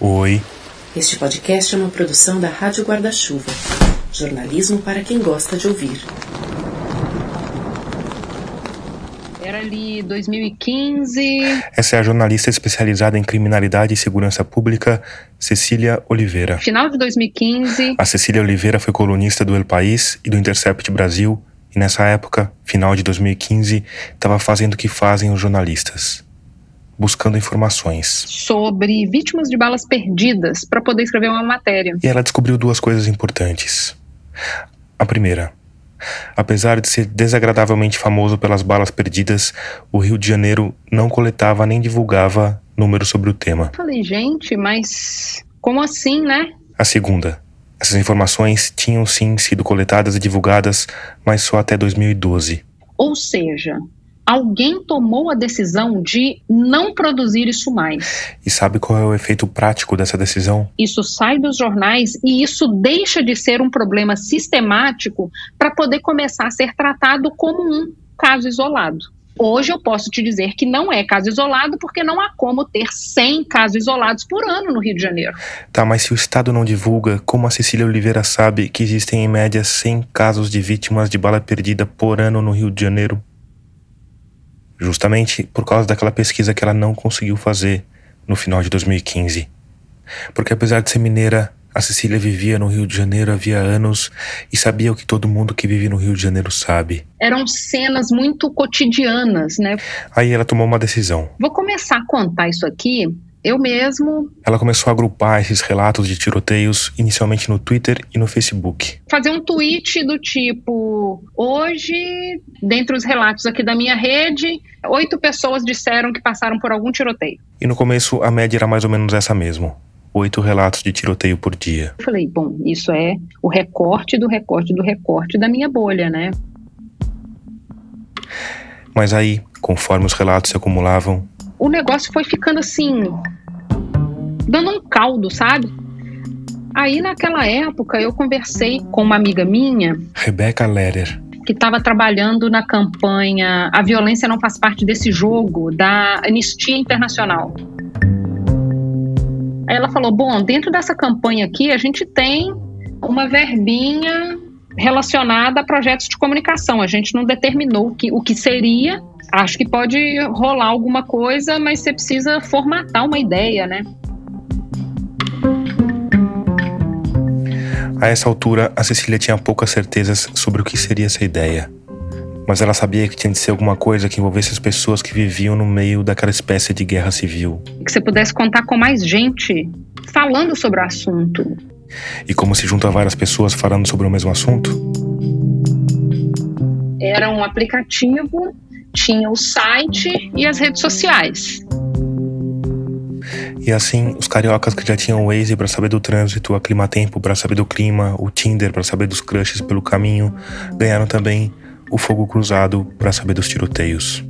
Oi. Este podcast é uma produção da Rádio Guarda-Chuva. Jornalismo para quem gosta de ouvir. Era ali 2015. Essa é a jornalista especializada em criminalidade e segurança pública, Cecília Oliveira. Final de 2015. A Cecília Oliveira foi colunista do El País e do Intercept Brasil e nessa época, final de 2015, estava fazendo o que fazem os jornalistas. Buscando informações. Sobre vítimas de balas perdidas para poder escrever uma matéria. E ela descobriu duas coisas importantes. A primeira, Apesar de ser desagradavelmente famoso pelas balas perdidas, o Rio de Janeiro não coletava nem divulgava números sobre o tema. Falei, gente, mas como assim, né? A segunda. Essas informações tinham sim sido coletadas e divulgadas, mas só até 2012. Ou seja, alguém tomou a decisão de não produzir isso mais. E sabe qual é o efeito prático dessa decisão? Isso sai dos jornais e isso deixa de ser um problema sistemático para poder começar a ser tratado como um caso isolado. Hoje eu posso te dizer que não é caso isolado, porque não há como ter 100 casos isolados por ano no Rio de Janeiro. Tá, mas se o Estado não divulga, como a Cecília Oliveira sabe que existem em média 100 casos de vítimas de bala perdida por ano no Rio de Janeiro? Justamente por causa daquela pesquisa que ela não conseguiu fazer no final de 2015. Porque apesar de ser mineira, a Cecília vivia no Rio de Janeiro havia anos e sabia o que todo mundo que vive no Rio de Janeiro sabe. Eram cenas muito cotidianas, né? Aí ela tomou uma decisão. Vou começar a contar isso aqui eu mesmo. Ela começou a agrupar esses relatos de tiroteios inicialmente no Twitter e no Facebook. Fazer um tweet do tipo: hoje, dentre os relatos aqui da minha rede, oito pessoas disseram que passaram por algum tiroteio. E no começo a média era mais ou menos essa mesmo. Oito relatos de tiroteio por dia. Eu falei, bom, isso é o recorte do recorte do recorte da minha bolha, né? Mas aí, conforme os relatos se acumulavam, o negócio foi ficando assim, dando um caldo, sabe? Aí naquela época eu conversei com uma amiga minha, Rebecca Leder, que estava trabalhando na campanha A Violência Não Faz Parte desse Jogo, da Anistia Internacional. Aí ela falou: Bom, dentro dessa campanha aqui, a gente tem uma verbinha relacionada a projetos de comunicação. A gente não determinou que, o que seria, acho que pode rolar alguma coisa, mas você precisa formatar uma ideia, né? A essa altura, a Cecília tinha poucas certezas sobre o que seria essa ideia. Mas ela sabia que tinha de ser alguma coisa que envolvesse as pessoas que viviam no meio daquela espécie de guerra civil. Que você pudesse contar com mais gente falando sobre o assunto. E como se junta várias pessoas falando sobre o mesmo assunto? Era um aplicativo tinha o site e as redes sociais. E assim, os cariocas que já tinham o Waze para saber do trânsito, a Climatempo para saber do clima, o Tinder para saber dos crushes pelo caminho, ganharam também o Fogo Cruzado para saber dos tiroteios.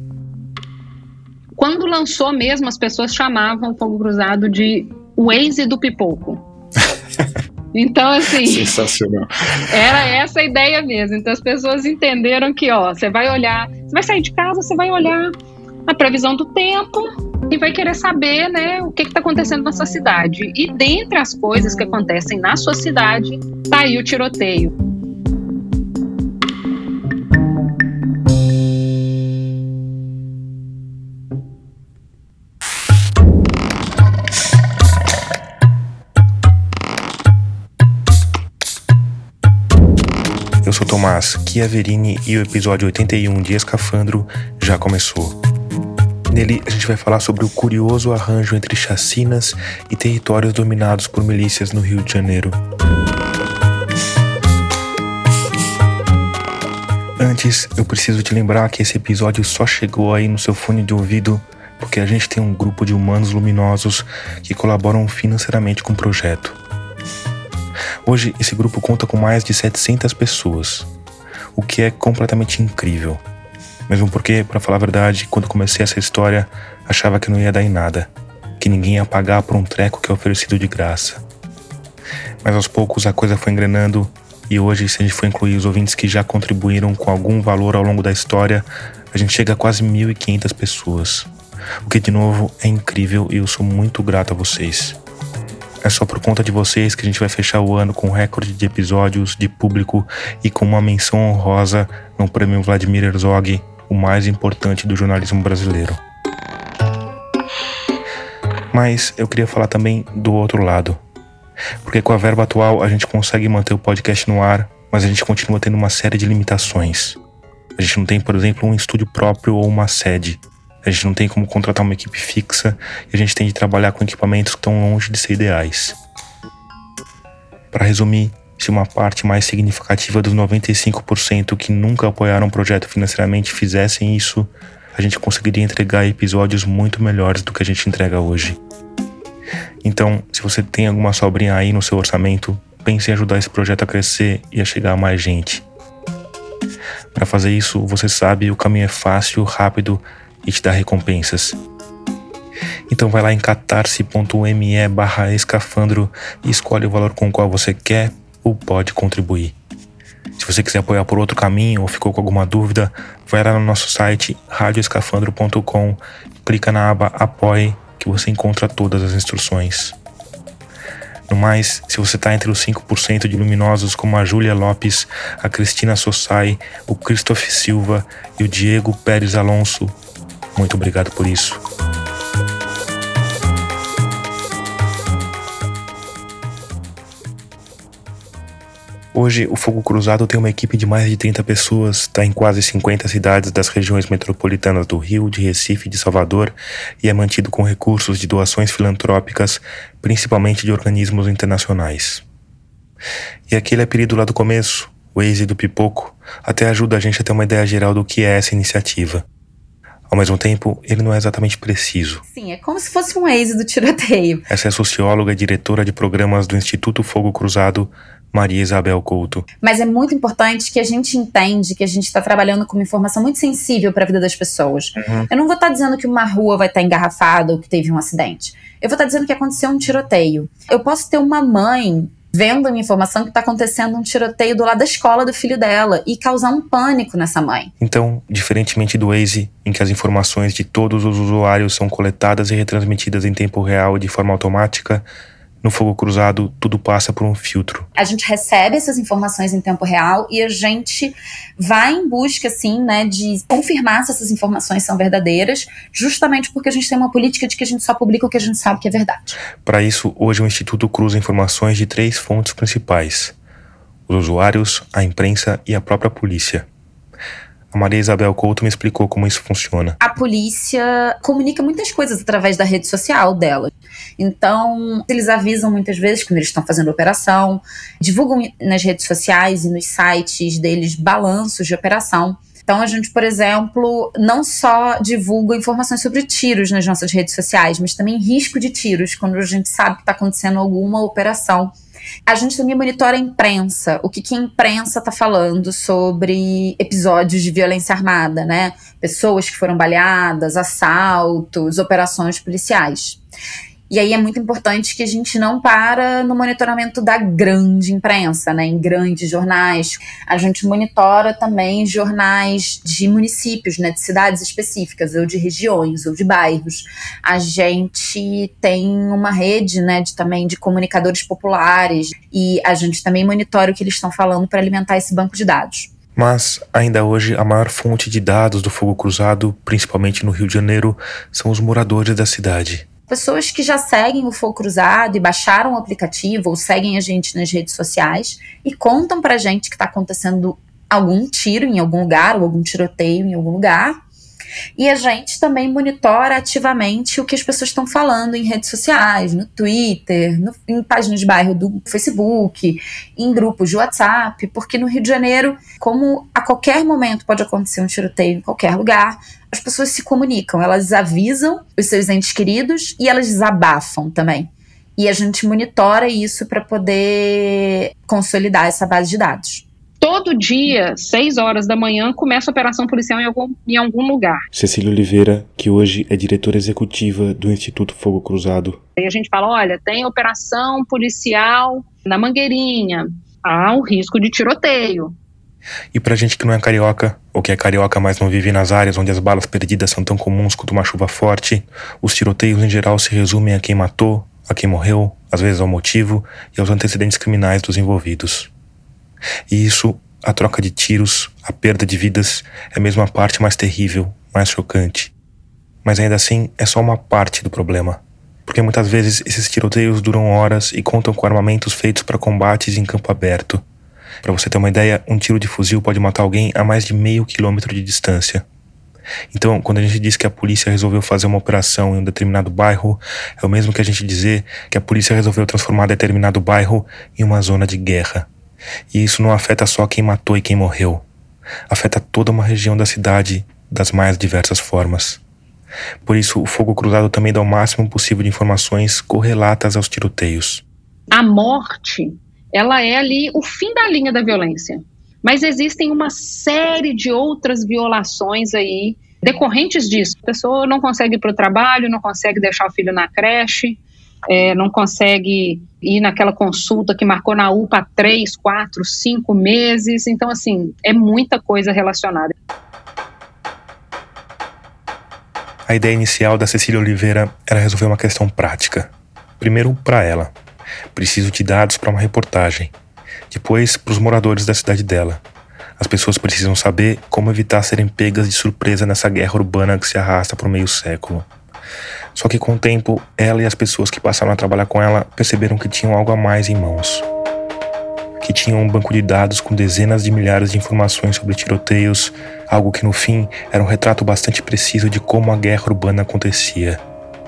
Quando lançou mesmo, as pessoas chamavam o Fogo Cruzado de Waze do Pipoco. Então, assim. Sensacional. Era essa a ideia mesmo. Então, as pessoas entenderam que, ó, você vai olhar, você vai sair de casa, você vai olhar a previsão do tempo e vai querer saber, né, o que está acontecendo na sua cidade. E dentre as coisas que acontecem na sua cidade, tá aí o tiroteio. Tomás Chiaverini e o episódio 81 de Escafandro já começou. Nele, a gente vai falar sobre o curioso arranjo entre chacinas e territórios dominados por milícias no Rio de Janeiro. Antes, eu preciso te lembrar que esse episódio só chegou aí no seu fone de ouvido porque a gente tem um grupo de humanos luminosos que colaboram financeiramente com o projeto. Hoje, esse grupo conta com mais de 700 pessoas, o que é completamente incrível. Mesmo porque, para falar a verdade, quando comecei essa história, achava que não ia dar em nada, que ninguém ia pagar por um treco que é oferecido de graça. Mas aos poucos a coisa foi engrenando e hoje, se a gente for incluir os ouvintes que já contribuíram com algum valor ao longo da história, a gente chega a quase 1.500 pessoas. O que, de novo, é incrível e eu sou muito grato a vocês. É só por conta de vocês que a gente vai fechar o ano com recorde de episódios, de público e com uma menção honrosa no prêmio Vladimir Herzog, o mais importante do jornalismo brasileiro. Mas eu queria falar também do outro lado. Porque com a verba atual a gente consegue manter o podcast no ar, mas a gente continua tendo uma série de limitações. A gente não tem, por exemplo, um estúdio próprio ou uma sede. A gente não tem como contratar uma equipe fixa e a gente tem de trabalhar com equipamentos que estão longe de ser ideais. Para resumir, se uma parte mais significativa dos 95% que nunca apoiaram o projeto financeiramente fizessem isso, a gente conseguiria entregar episódios muito melhores do que a gente entrega hoje. Então, se você tem alguma sobrinha aí no seu orçamento, pense em ajudar esse projeto a crescer e a chegar a mais gente. Para fazer isso, você sabe, o caminho é fácil, rápido e te dá recompensas. Então vai lá em catarse.me barra escafandro e escolhe o valor com o qual você quer ou pode contribuir. Se você quiser apoiar por outro caminho ou ficou com alguma dúvida, vai lá no nosso site radioescafandro.com, clica na aba Apoie que você encontra todas as instruções. No mais, se você está entre os 5% de luminosos como a Júlia Lopes, a Cristina Sossai, o Christoph Silva e o Diego Pérez Alonso, muito obrigado por isso. Hoje, o Fogo Cruzado tem uma equipe de mais de 30 pessoas, está em quase 50 cidades das regiões metropolitanas do Rio, de Recife e de Salvador e é mantido com recursos de doações filantrópicas, principalmente de organismos internacionais. E aquele apelido lá do começo, o Waze do Pipoco, até ajuda a gente a ter uma ideia geral do que é essa iniciativa. Ao mesmo tempo, ele não é exatamente preciso. Sim, é como se fosse um Waze do tiroteio. Essa é a socióloga e diretora de programas do Instituto Fogo Cruzado, Maria Isabel Couto. Mas é muito importante que a gente entende que a gente está trabalhando com uma informação muito sensível para a vida das pessoas. Uhum. Eu não vou estar tá dizendo que uma rua vai estar tá engarrafada ou que teve um acidente. Eu vou estar tá dizendo que aconteceu um tiroteio. Eu posso ter uma mãe vendo uma informação que está acontecendo um tiroteio do lado da escola do filho dela e causar um pânico nessa mãe. Então, diferentemente do Waze, em que as informações de todos os usuários são coletadas e retransmitidas em tempo real de forma automática, no fogo cruzado, tudo passa por um filtro. A gente recebe essas informações em tempo real e a gente vai em busca, assim, né, de confirmar se essas informações são verdadeiras, justamente porque a gente tem uma política de que a gente só publica o que a gente sabe que é verdade. Para isso, hoje o Instituto cruza informações de três fontes principais: os usuários, a imprensa e a própria polícia. A Maria Isabel Couto me explicou como isso funciona. A polícia comunica muitas coisas através da rede social dela. Então, eles avisam muitas vezes quando eles estão fazendo operação, divulgam nas redes sociais e nos sites deles balanços de operação. Então, a gente, por exemplo, não só divulga informações sobre tiros nas nossas redes sociais, mas também risco de tiros, quando a gente sabe que está acontecendo alguma operação a gente também monitora a imprensa, o que, que a imprensa está falando sobre episódios de violência armada, né? Pessoas que foram baleadas, assaltos, operações policiais. E aí é muito importante que a gente não para no monitoramento da grande imprensa, né, em grandes jornais. A gente monitora também jornais de municípios, né, de cidades específicas, ou de regiões, ou de bairros. A gente tem uma rede, né, de, também de comunicadores populares e a gente também monitora o que eles estão falando para alimentar esse banco de dados. Mas, ainda hoje, a maior fonte de dados do fogo cruzado, principalmente no Rio de Janeiro, são os moradores da cidade pessoas que já seguem o Fogo Cruzado e baixaram o aplicativo ou seguem a gente nas redes sociais e contam pra gente que está acontecendo algum tiro em algum lugar ou algum tiroteio em algum lugar. E a gente também monitora ativamente o que as pessoas estão falando em redes sociais, no Twitter, no, em páginas de bairro do Facebook, em grupos de WhatsApp, porque no Rio de Janeiro, como a qualquer momento pode acontecer um tiroteio em qualquer lugar, as pessoas se comunicam, elas avisam os seus entes queridos e elas desabafam também. E a gente monitora isso para poder consolidar essa base de dados. Todo dia, 6 horas da manhã, começa a operação policial em algum, em algum lugar. Cecília Oliveira, que hoje é diretora executiva do Instituto Fogo Cruzado. E a gente fala: olha, tem operação policial na Mangueirinha, há um risco de tiroteio. E pra gente que não é carioca, ou que é carioca mas não vive nas áreas onde as balas perdidas são tão comuns quanto uma chuva forte, os tiroteios em geral se resumem a quem matou, a quem morreu, às vezes ao motivo e aos antecedentes criminais dos envolvidos. E isso, a troca de tiros, a perda de vidas, é mesmo a parte mais terrível, mais chocante. Mas ainda assim, é só uma parte do problema. Porque muitas vezes esses tiroteios duram horas e contam com armamentos feitos para combates em campo aberto. Para você ter uma ideia, um tiro de fuzil pode matar alguém a mais de meio quilômetro de distância. Então, quando a gente diz que a polícia resolveu fazer uma operação em um determinado bairro, é o mesmo que a gente dizer que a polícia resolveu transformar determinado bairro em uma zona de guerra. E isso não afeta só quem matou e quem morreu. Afeta toda uma região da cidade das mais diversas formas. Por isso, o fogo cruzado também dá o máximo possível de informações correlatas aos tiroteios. A morte, ela é ali o fim da linha da violência. Mas existem uma série de outras violações aí decorrentes disso. A pessoa não consegue ir para o trabalho, não consegue deixar o filho na creche, é, não consegue ir naquela consulta que marcou na UPA três, quatro, cinco meses. Então, assim, é muita coisa relacionada. A ideia inicial da Cecília Oliveira era resolver uma questão prática. Primeiro, para ela. Preciso de dados para uma reportagem. Depois, para os moradores da cidade dela. As pessoas precisam saber como evitar serem pegas de surpresa nessa guerra urbana que se arrasta por meio século. Só que com o tempo, ela e as pessoas que passaram a trabalhar com ela perceberam que tinham algo a mais em mãos. Que tinham um banco de dados com dezenas de milhares de informações sobre tiroteios, algo que no fim era um retrato bastante preciso de como a guerra urbana acontecia.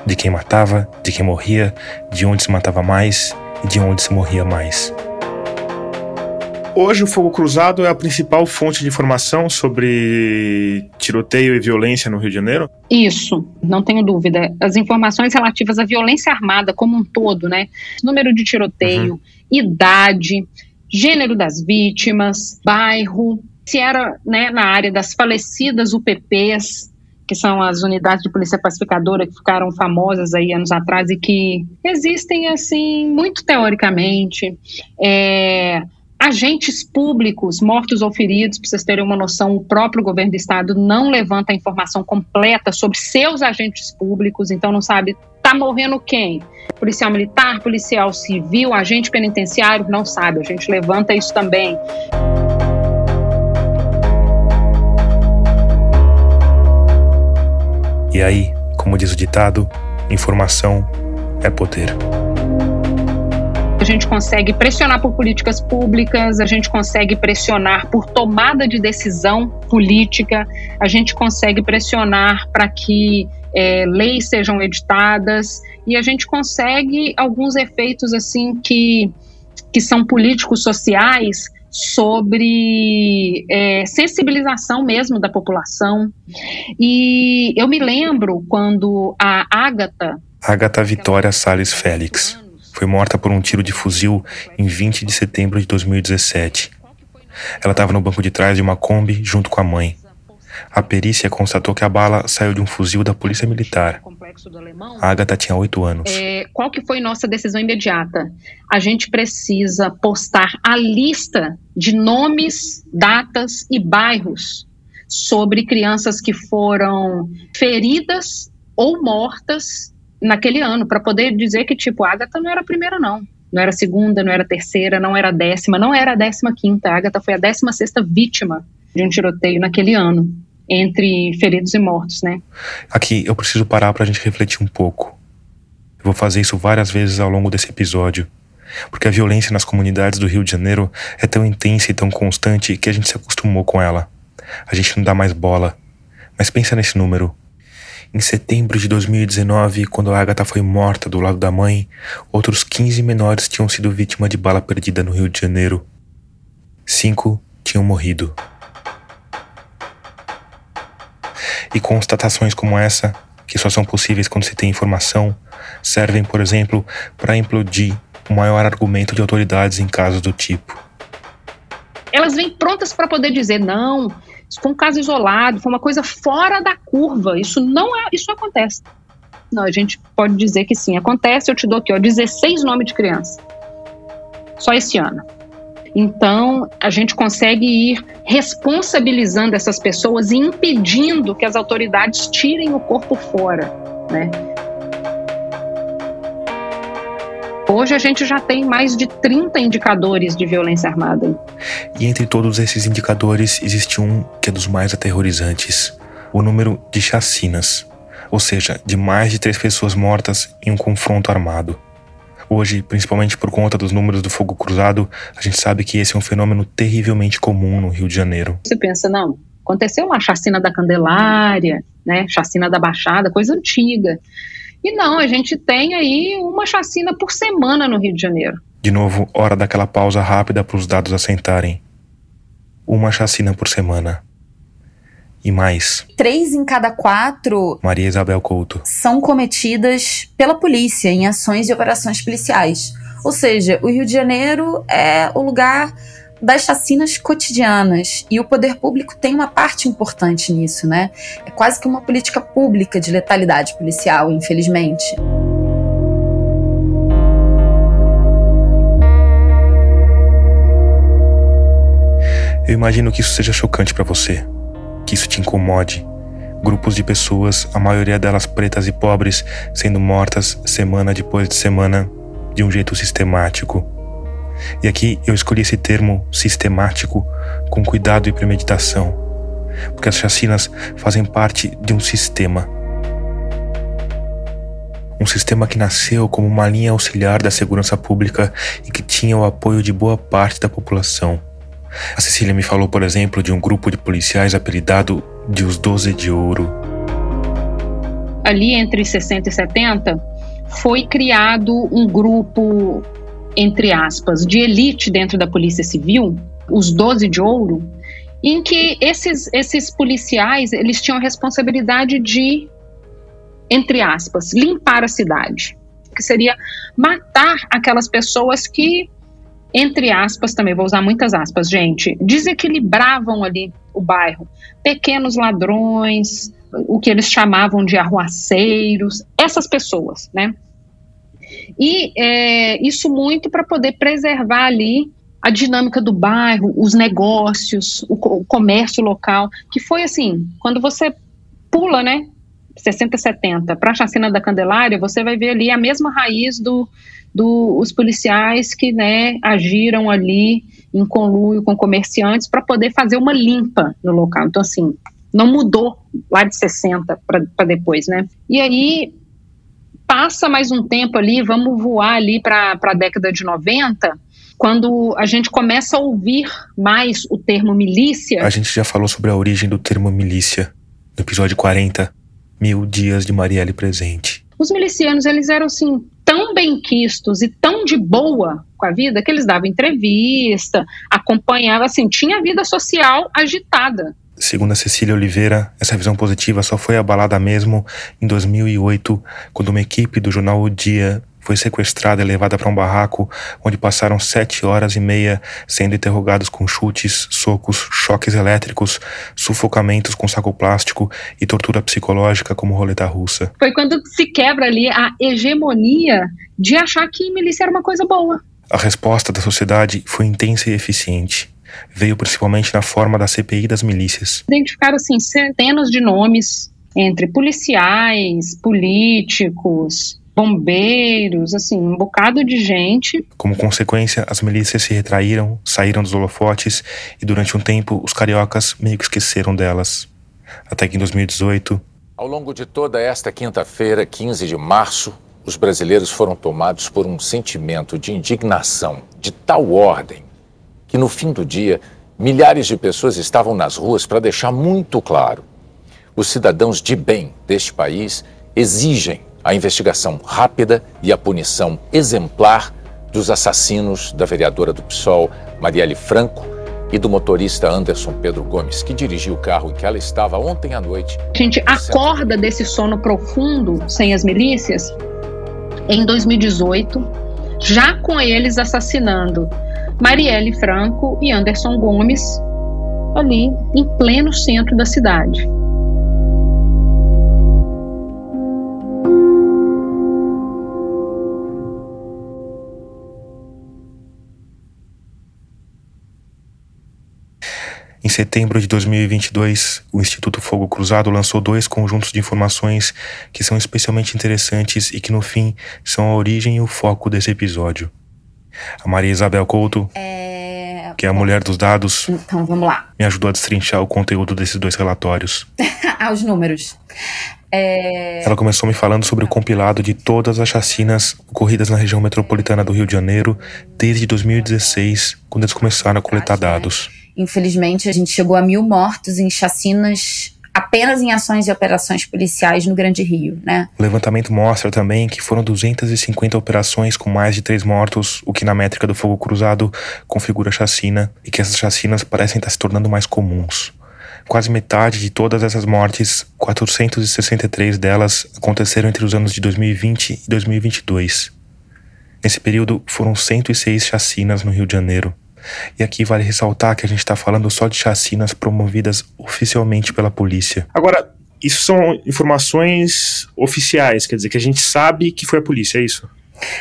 De quem matava, de quem morria, de onde se matava mais e de onde se morria mais. Hoje, o Fogo Cruzado é a principal fonte de informação sobre tiroteio e violência no Rio de Janeiro? Isso, não tenho dúvida. As informações relativas à violência armada como um todo, né? Número de tiroteio, uhum. idade, gênero das vítimas, bairro, se era né, na área das falecidas UPPs, que são as unidades de polícia pacificadora que ficaram famosas aí anos atrás e que existem assim muito teoricamente. É, agentes públicos mortos ou feridos, para vocês terem uma noção, o próprio governo do estado não levanta a informação completa sobre seus agentes públicos, então não sabe tá morrendo quem? Policial militar, policial civil, agente penitenciário, não sabe. A gente levanta isso também. E aí, como diz o ditado, informação é poder gente consegue pressionar por políticas públicas, a gente consegue pressionar por tomada de decisão política, a gente consegue pressionar para que é, leis sejam editadas e a gente consegue alguns efeitos assim que, que são políticos sociais sobre é, sensibilização mesmo da população. E eu me lembro quando a Ágata. Ágata Vitória Salles Félix foi morta por um tiro de fuzil em 20 de setembro de 2017. Ela estava no banco de trás de uma Kombi junto com a mãe. A perícia constatou que a bala saiu de um fuzil da Polícia Militar. A Agatha tinha oito anos. É, qual que foi nossa decisão imediata? A gente precisa postar a lista de nomes, datas e bairros sobre crianças que foram feridas ou mortas naquele ano, para poder dizer que, tipo, a Agatha não era a primeira, não. Não era a segunda, não era a terceira, não era a décima, não era a décima quinta. A Agatha foi a décima sexta vítima de um tiroteio naquele ano, entre feridos e mortos, né? Aqui eu preciso parar para a gente refletir um pouco. Eu vou fazer isso várias vezes ao longo desse episódio, porque a violência nas comunidades do Rio de Janeiro é tão intensa e tão constante que a gente se acostumou com ela. A gente não dá mais bola. Mas pensa nesse número: em setembro de 2019, quando a Agatha foi morta do lado da mãe, outros 15 menores tinham sido vítima de bala perdida no Rio de Janeiro. Cinco tinham morrido. E constatações como essa, que só são possíveis quando se tem informação, servem, por exemplo, para implodir o maior argumento de autoridades em casos do tipo. Elas vêm prontas para poder dizer: não, isso foi um caso isolado, foi uma coisa fora da curva. Isso não é, isso acontece. Não, a gente pode dizer que sim, acontece. Eu te dou aqui, ó, 16 nomes de criança. Só esse ano. Então, a gente consegue ir responsabilizando essas pessoas e impedindo que as autoridades tirem o corpo fora, né? Hoje a gente já tem mais de 30 indicadores de violência armada. E entre todos esses indicadores existe um que é dos mais aterrorizantes: o número de chacinas, ou seja, de mais de três pessoas mortas em um confronto armado. Hoje, principalmente por conta dos números do fogo cruzado, a gente sabe que esse é um fenômeno terrivelmente comum no Rio de Janeiro. Você pensa, não, aconteceu lá a chacina da Candelária, né, chacina da Baixada, coisa antiga. E não, a gente tem aí uma chacina por semana no Rio de Janeiro. De novo, hora daquela pausa rápida para os dados assentarem. Uma chacina por semana. E mais. Três em cada quatro. Maria Isabel Couto. São cometidas pela polícia em ações e operações policiais. Ou seja, o Rio de Janeiro é o lugar das chacinas cotidianas. E o poder público tem uma parte importante nisso, né? É quase que uma política pública de letalidade policial, infelizmente. Eu imagino que isso seja chocante para você, que isso te incomode. Grupos de pessoas, a maioria delas pretas e pobres, sendo mortas semana depois de semana de um jeito sistemático e aqui eu escolhi esse termo sistemático com cuidado e premeditação, porque as chacinas fazem parte de um sistema. Um sistema que nasceu como uma linha auxiliar da segurança pública e que tinha o apoio de boa parte da população. A Cecília me falou, por exemplo, de um grupo de policiais apelidado de os Doze de Ouro. Ali entre 60 e 70, foi criado um grupo entre aspas, de elite dentro da Polícia Civil, os 12 de ouro, em que esses, esses policiais eles tinham a responsabilidade de, entre aspas, limpar a cidade, que seria matar aquelas pessoas que, entre aspas, também vou usar muitas aspas, gente, desequilibravam ali o bairro, pequenos ladrões, o que eles chamavam de arruaceiros, essas pessoas, né? E é, isso muito para poder preservar ali a dinâmica do bairro, os negócios, o, o, comércio local, que foi assim, quando você pula, né, 60, 70 para a chacina da Candelária, você vai ver ali a mesma raiz do, do policiais que, né, agiram ali em conluio com comerciantes para poder fazer uma limpa no local. Então, assim, não mudou lá de 60 para depois, né? E aí passa mais um tempo ali, vamos voar ali para a década de 90, quando a gente começa a ouvir mais o termo milícia. A gente já falou sobre a origem do termo milícia no episódio 40, Mil Dias de Marielle Presente. Os milicianos, eles eram assim, tão bem quistos e tão de boa com a vida que eles davam entrevista, acompanhavam, assim, tinha vida social agitada. Segundo a Cecília Oliveira, essa visão positiva só foi abalada mesmo em 2008, quando uma equipe do jornal O Dia foi sequestrada e levada para um barraco onde passaram sete horas e meia sendo interrogados com chutes, socos, choques elétricos, sufocamentos com saco plástico e tortura psicológica como roleta russa. Foi quando se quebra ali a hegemonia de achar que milícia era uma coisa boa. A resposta da sociedade foi intensa e eficiente veio principalmente na forma da CPI das milícias. Identificaram assim centenas de nomes entre policiais, políticos, bombeiros, assim, um bocado de gente. Como consequência, as milícias se retraíram, saíram dos holofotes e durante um tempo os cariocas meio que esqueceram delas. Até que em 2018, ao longo de toda esta quinta-feira, 15 de março, os brasileiros foram tomados por um sentimento de indignação de tal ordem que no fim do dia, milhares de pessoas estavam nas ruas para deixar muito claro: os cidadãos de bem deste país exigem a investigação rápida e a punição exemplar dos assassinos da vereadora do PSOL, Marielle Franco, e do motorista Anderson Pedro Gomes, que dirigiu o carro em que ela estava ontem à noite. A gente acorda desse sono profundo sem as milícias? Em 2018, já com eles assassinando Marielle Franco e Anderson Gomes, ali em pleno centro da cidade. Em setembro de 2022, o Instituto Fogo Cruzado lançou dois conjuntos de informações que são especialmente interessantes e que, no fim, são a origem e o foco desse episódio. A Maria Isabel Couto, É... que é a mulher dos dados, Então vamos lá. me ajudou a destrinchar o conteúdo desses dois relatórios. ah, os números. É... Ela começou me falando sobre o compilado de todas as chacinas ocorridas na região metropolitana do Rio de Janeiro desde 2016, quando eles começaram a coletar dados. Infelizmente, a gente chegou a mil mortos em chacinas apenas em ações e operações policiais no Grande Rio, né? O levantamento mostra também que foram 250 operações com mais de três mortos, o que na métrica do fogo cruzado configura chacina, e que essas chacinas parecem estar se tornando mais comuns. Quase metade de todas essas mortes, 463 delas, aconteceram entre os anos de 2020 e 2022. Nesse período, foram 106 chacinas no Rio de Janeiro. E aqui vale ressaltar que a gente está falando só de chacinas promovidas oficialmente pela polícia. Agora, isso são informações oficiais, quer dizer, que a gente sabe que foi a polícia, é isso?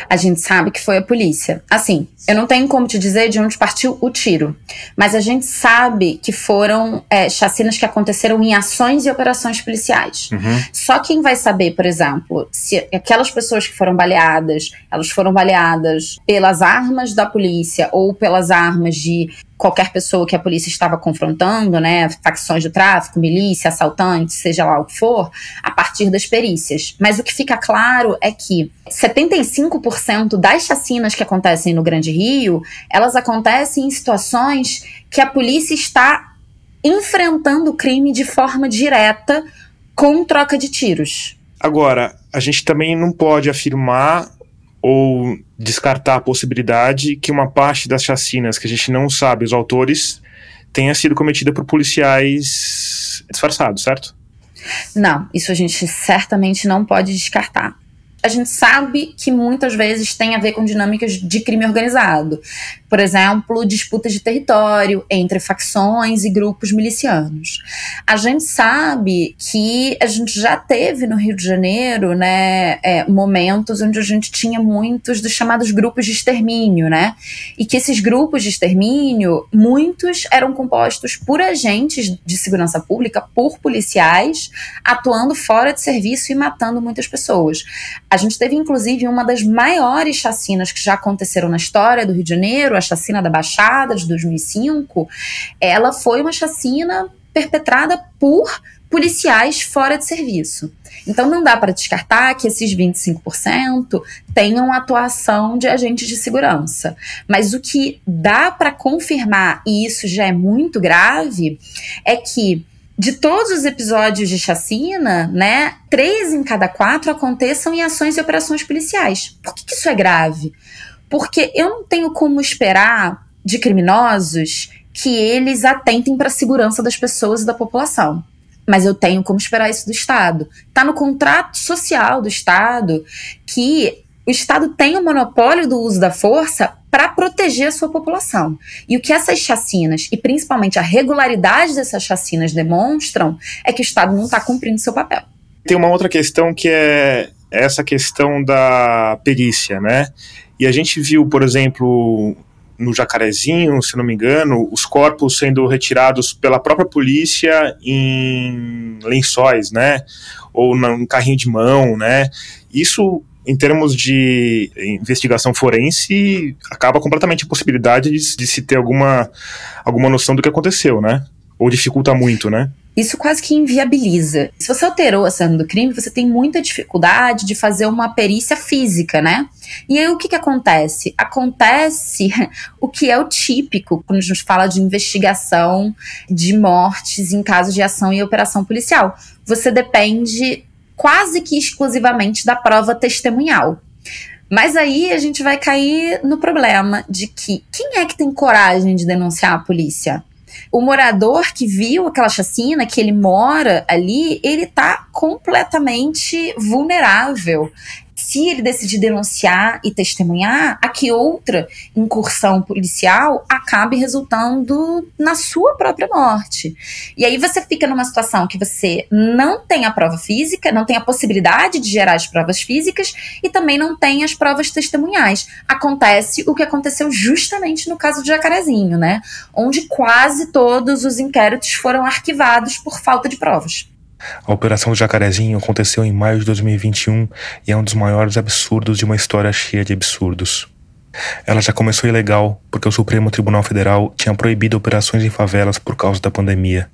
A gente sabe que foi a polícia. Assim, eu não tenho como te dizer de onde partiu o tiro, mas a gente sabe que foram é, chacinas que aconteceram em ações e operações policiais. Uhum. Só quem vai saber, por exemplo, se aquelas pessoas que foram baleadas, elas foram baleadas pelas armas da polícia ou pelas armas de qualquer pessoa que a polícia estava confrontando, né, facções do tráfico, milícia, assaltantes, seja lá o que for, a partir das perícias. Mas o que fica claro é que 75% das chacinas que acontecem no Grande Rio, elas acontecem em situações que a polícia está enfrentando o crime de forma direta com troca de tiros. Agora, a gente também não pode afirmar ou descartar a possibilidade que uma parte das chacinas que a gente não sabe os autores tenha sido cometida por policiais disfarçados, certo? Não, isso a gente certamente não pode descartar. A gente sabe que muitas vezes tem a ver com dinâmicas de crime organizado. Por exemplo, disputas de território entre facções e grupos milicianos. A gente sabe que a gente já teve no Rio de Janeiro, né, é, momentos onde a gente tinha muitos dos chamados grupos de extermínio, né? E que esses grupos de extermínio, muitos eram compostos por agentes de segurança pública, por policiais, atuando fora de serviço e matando muitas pessoas. A gente teve, inclusive, uma das maiores chacinas que já aconteceram na história do Rio de Janeiro, a chacina da Baixada de 2005. Ela foi uma chacina perpetrada por policiais fora de serviço. Então não dá para descartar que esses 25% tenham atuação de agentes de segurança. Mas o que dá para confirmar, e isso já é muito grave, é que de todos os episódios de chacina, né, três em cada quatro aconteçam em ações e operações policiais. Por que, que isso é grave? Porque eu não tenho como esperar de criminosos que eles atentem para a segurança das pessoas e da população. Mas eu tenho como esperar isso do Estado. Está no contrato social do Estado que o Estado tem o monopólio do uso da força para proteger a sua população. E o que essas chacinas, e principalmente a regularidade dessas chacinas, demonstram é que o Estado não está cumprindo seu papel. Tem uma outra questão que é essa questão da perícia, né? E a gente viu, por exemplo, no Jacarezinho, se não me engano, os corpos sendo retirados pela própria polícia em lençóis, né? Ou num carrinho de mão, né? Isso em termos de investigação forense, acaba completamente a possibilidade de, de, se ter alguma, alguma noção do que aconteceu, né? Ou dificulta muito, né? Isso quase que inviabiliza. Se você alterou a cena do crime, você tem muita dificuldade de fazer uma perícia física, né? E aí o que, que acontece? Acontece o que é o típico quando a gente fala de investigação de mortes em casos de ação e operação policial. Você depende quase que exclusivamente da prova testemunhal. Mas aí a gente vai cair no problema de que quem é que tem coragem de denunciar a polícia? O morador que viu aquela chacina, que ele mora ali, ele tá completamente vulnerável. Se ele decidir denunciar e testemunhar, a que outra incursão policial acabe resultando na sua própria morte. E aí você fica numa situação que você não tem a prova física, não tem a possibilidade de gerar as provas físicas e também não tem as provas testemunhais. Acontece o que aconteceu justamente no caso de Jacarezinho, né? Onde quase todos os inquéritos foram arquivados por falta de provas. A Operação Jacarezinho aconteceu em maio de 2021 e é um dos maiores absurdos de uma história cheia de absurdos. Ela já começou ilegal porque o Supremo Tribunal Federal tinha proibido operações em favelas por causa da pandemia.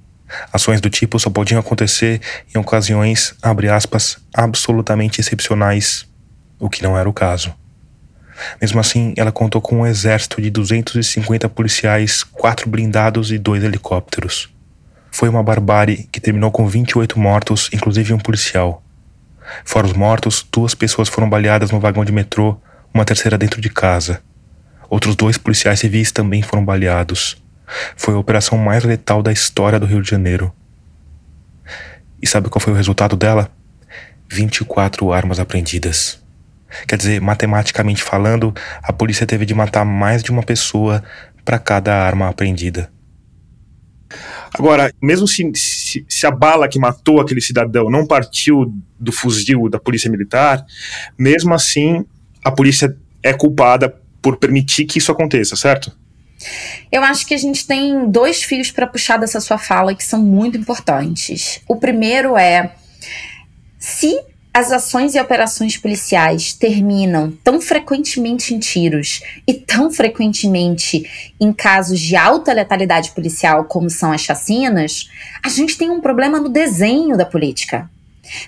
Ações do tipo só podiam acontecer em ocasiões, abre aspas, absolutamente excepcionais, o que não era o caso. Mesmo assim, ela contou com um exército de 250 policiais, quatro blindados e dois helicópteros. Foi uma barbárie que terminou com 28 mortos, inclusive um policial. Fora os mortos, duas pessoas foram baleadas no vagão de metrô, uma terceira dentro de casa. Outros dois policiais civis também foram baleados. Foi a operação mais letal da história do Rio de Janeiro. E sabe qual foi o resultado dela? 24 armas apreendidas. Quer dizer, matematicamente falando, a polícia teve de matar mais de uma pessoa para cada arma apreendida. Agora, mesmo se, se, se, a bala que matou aquele cidadão não partiu do fuzil da polícia militar, mesmo assim a polícia é culpada por permitir que isso aconteça, certo? Eu acho que a gente tem dois fios para puxar dessa sua fala que são muito importantes. O primeiro é se as ações e operações policiais terminam tão frequentemente em tiros e tão frequentemente em casos de alta letalidade policial, como são as chacinas, a gente tem um problema no desenho da política.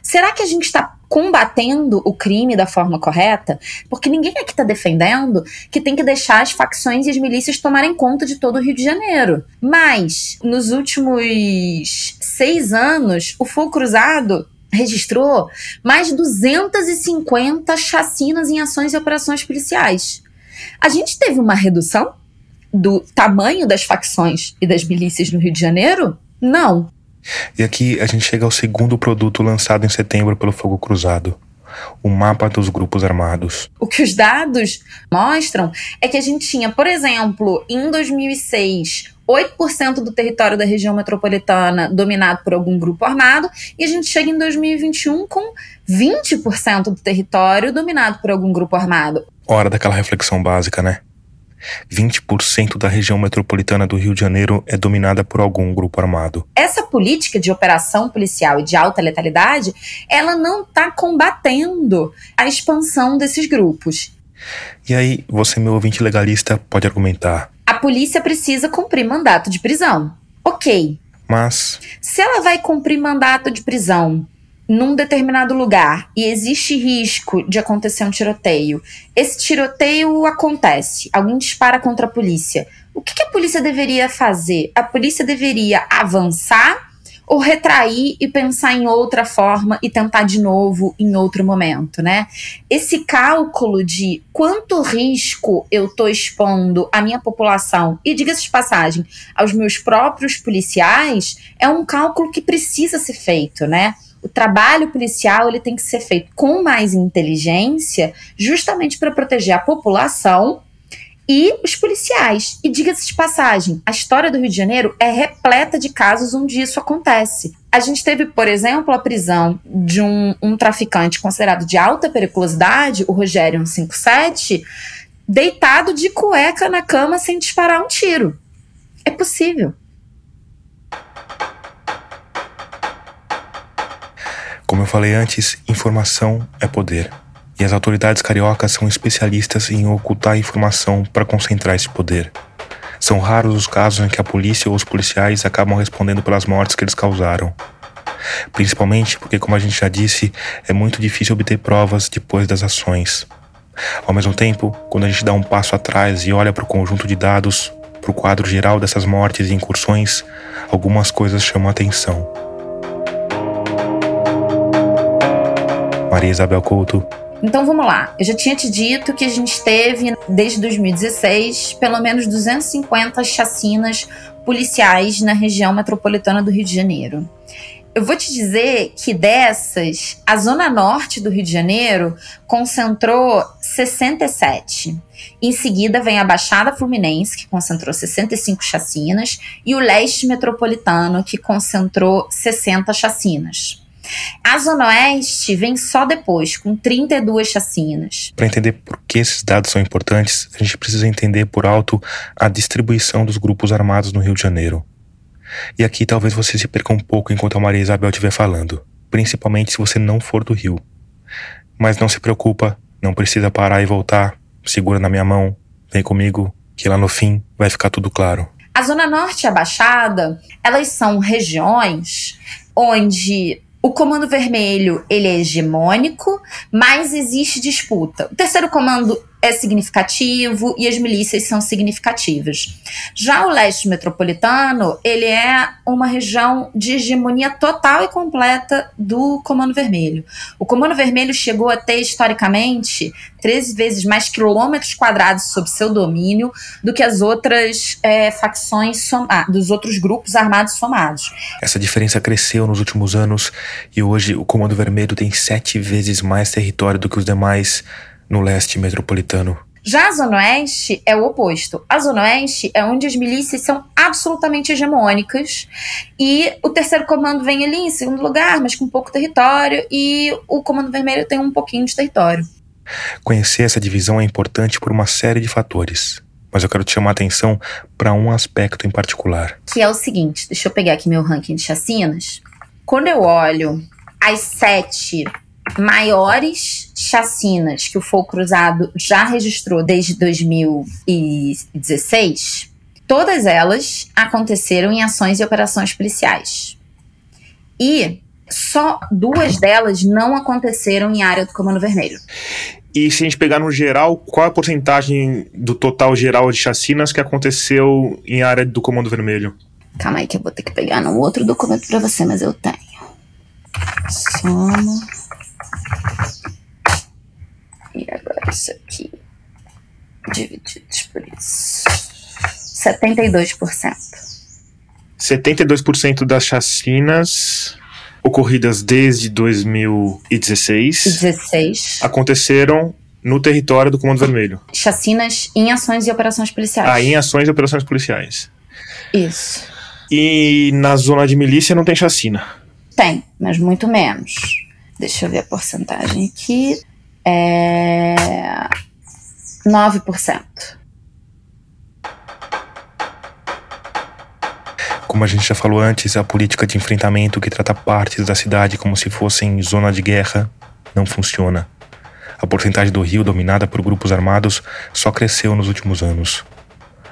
Será que a gente está combatendo o crime da forma correta? Porque ninguém aqui está defendendo que tem que deixar as facções e as milícias tomarem conta de todo o Rio de Janeiro. Mas, nos últimos seis anos, o Fogo Cruzado registrou mais de 250 chacinas em ações e operações policiais. A gente teve uma redução do tamanho das facções e das milícias no Rio de Janeiro? Não. E aqui a gente chega ao segundo produto lançado em setembro pelo Fogo Cruzado. O mapa dos grupos armados. O que os dados mostram é que a gente tinha, por exemplo, em 2006, 8% do território da região metropolitana dominado por algum grupo armado, e a gente chega em 2021 com 20% do território dominado por algum grupo armado. Hora daquela reflexão básica, né? 20% da região metropolitana do Rio de Janeiro é dominada por algum grupo armado. Essa política de operação policial e de alta letalidade, ela não está combatendo a expansão desses grupos. E aí, você, meu ouvinte legalista, pode argumentar: polícia precisa cumprir mandato de prisão. Ok. Mas. Se ela vai cumprir mandato de prisão num determinado lugar e existe risco de acontecer um tiroteio, esse tiroteio acontece, alguém dispara contra a polícia. O que, que a polícia deveria fazer? A polícia deveria avançar ou retrair e pensar em outra forma e tentar de novo em outro momento, né? Esse cálculo de quanto risco eu tô expondo à minha população e diga-se de passagem, aos meus próprios policiais, é um cálculo que precisa ser feito, né? O trabalho policial ele tem que ser feito com mais inteligência, justamente para proteger a população e os policiais. E diga-se de passagem, a história do Rio de Janeiro é repleta de casos onde isso acontece. A gente teve, por exemplo, a prisão de um, um traficante considerado de alta periculosidade, o Rogério 157, deitado de cueca na cama sem disparar um tiro. É possível. Como eu falei antes, informação é poder. E as autoridades cariocas são especialistas em ocultar informação para concentrar esse poder. São raros os casos em que a polícia ou os policiais acabam respondendo pelas mortes que eles causaram. Principalmente porque, como a gente já disse, é muito difícil obter provas depois das ações. Ao mesmo tempo, quando a gente dá um passo atrás e olha para o conjunto de dados, para o quadro geral dessas mortes e incursões, algumas coisas chamam a atenção. Maria Isabel Couto, então vamos lá. Eu já tinha te dito que a gente teve, desde 2016, pelo menos 250 chacinas policiais na região metropolitana do Rio de Janeiro. eu vou te dizer que dessas, a zona norte do Rio de Janeiro concentrou 67. Em seguida vem a Baixada Fluminense, que concentrou 65 chacinas, e o leste metropolitano, que concentrou 60 chacinas. A Zona Oeste vem só depois, com 32 chacinas. Para entender por que esses dados são importantes, a gente precisa entender por alto a distribuição dos grupos armados no Rio de Janeiro. E aqui talvez você se perca um pouco enquanto a Maria Isabel estiver falando, principalmente se você não for do Rio. Mas não se preocupa, não precisa parar e voltar. Segura na minha mão, vem comigo, que lá no fim vai ficar tudo claro. A Zona Norte e a Baixada, elas são regiões onde o Comando Vermelho ele é hegemônico, mas existe disputa. O terceiro comando é significativo e as milícias são significativas. Já o leste metropolitano, ele é uma região de hegemonia total e completa do Comando Vermelho. O Comando Vermelho chegou a ter, historicamente, 13 vezes mais quilômetros quadrados sob seu domínio do que as outras é, facções, ah, dos outros grupos armados somados. Essa diferença cresceu nos últimos anos e hoje o Comando Vermelho tem sete vezes mais território do que os demais no leste metropolitano. Já a Zona Oeste é o oposto. A Zona Oeste é onde as milícias são absolutamente hegemônicas e o terceiro comando vem ali em segundo lugar, mas com pouco território, e o comando vermelho tem um pouquinho de território. Conhecer essa divisão é importante por uma série de fatores, mas eu quero te chamar a atenção para um aspecto em particular. Que é o seguinte: deixa eu pegar aqui meu ranking de chacinas. Quando eu olho as sete maiores chacinas que o Fogo Cruzado já registrou desde 2016, todas elas aconteceram em ações e operações policiais. E só duas delas não aconteceram em área do Comando Vermelho. E se a gente pegar no geral, qual é a porcentagem do total geral de chacinas que aconteceu em área do Comando Vermelho? Calma aí que eu vou ter que pegar no outro documento para você, mas eu tenho. Soma. E agora isso aqui. Divididos por isso. 72%. 72% das chacinas ocorridas desde 2016 16. aconteceram no território do Comando Vermelho. Chacinas em ações e operações policiais. Ah, em ações e operações policiais. Isso. E na zona de milícia não tem chacina. Tem, mas muito menos. Deixa eu ver a porcentagem aqui. É. 9%. Como a gente já falou antes, a política de enfrentamento que trata partes da cidade como se fossem zona de guerra não funciona. A porcentagem do Rio dominada por grupos armados só cresceu nos últimos anos.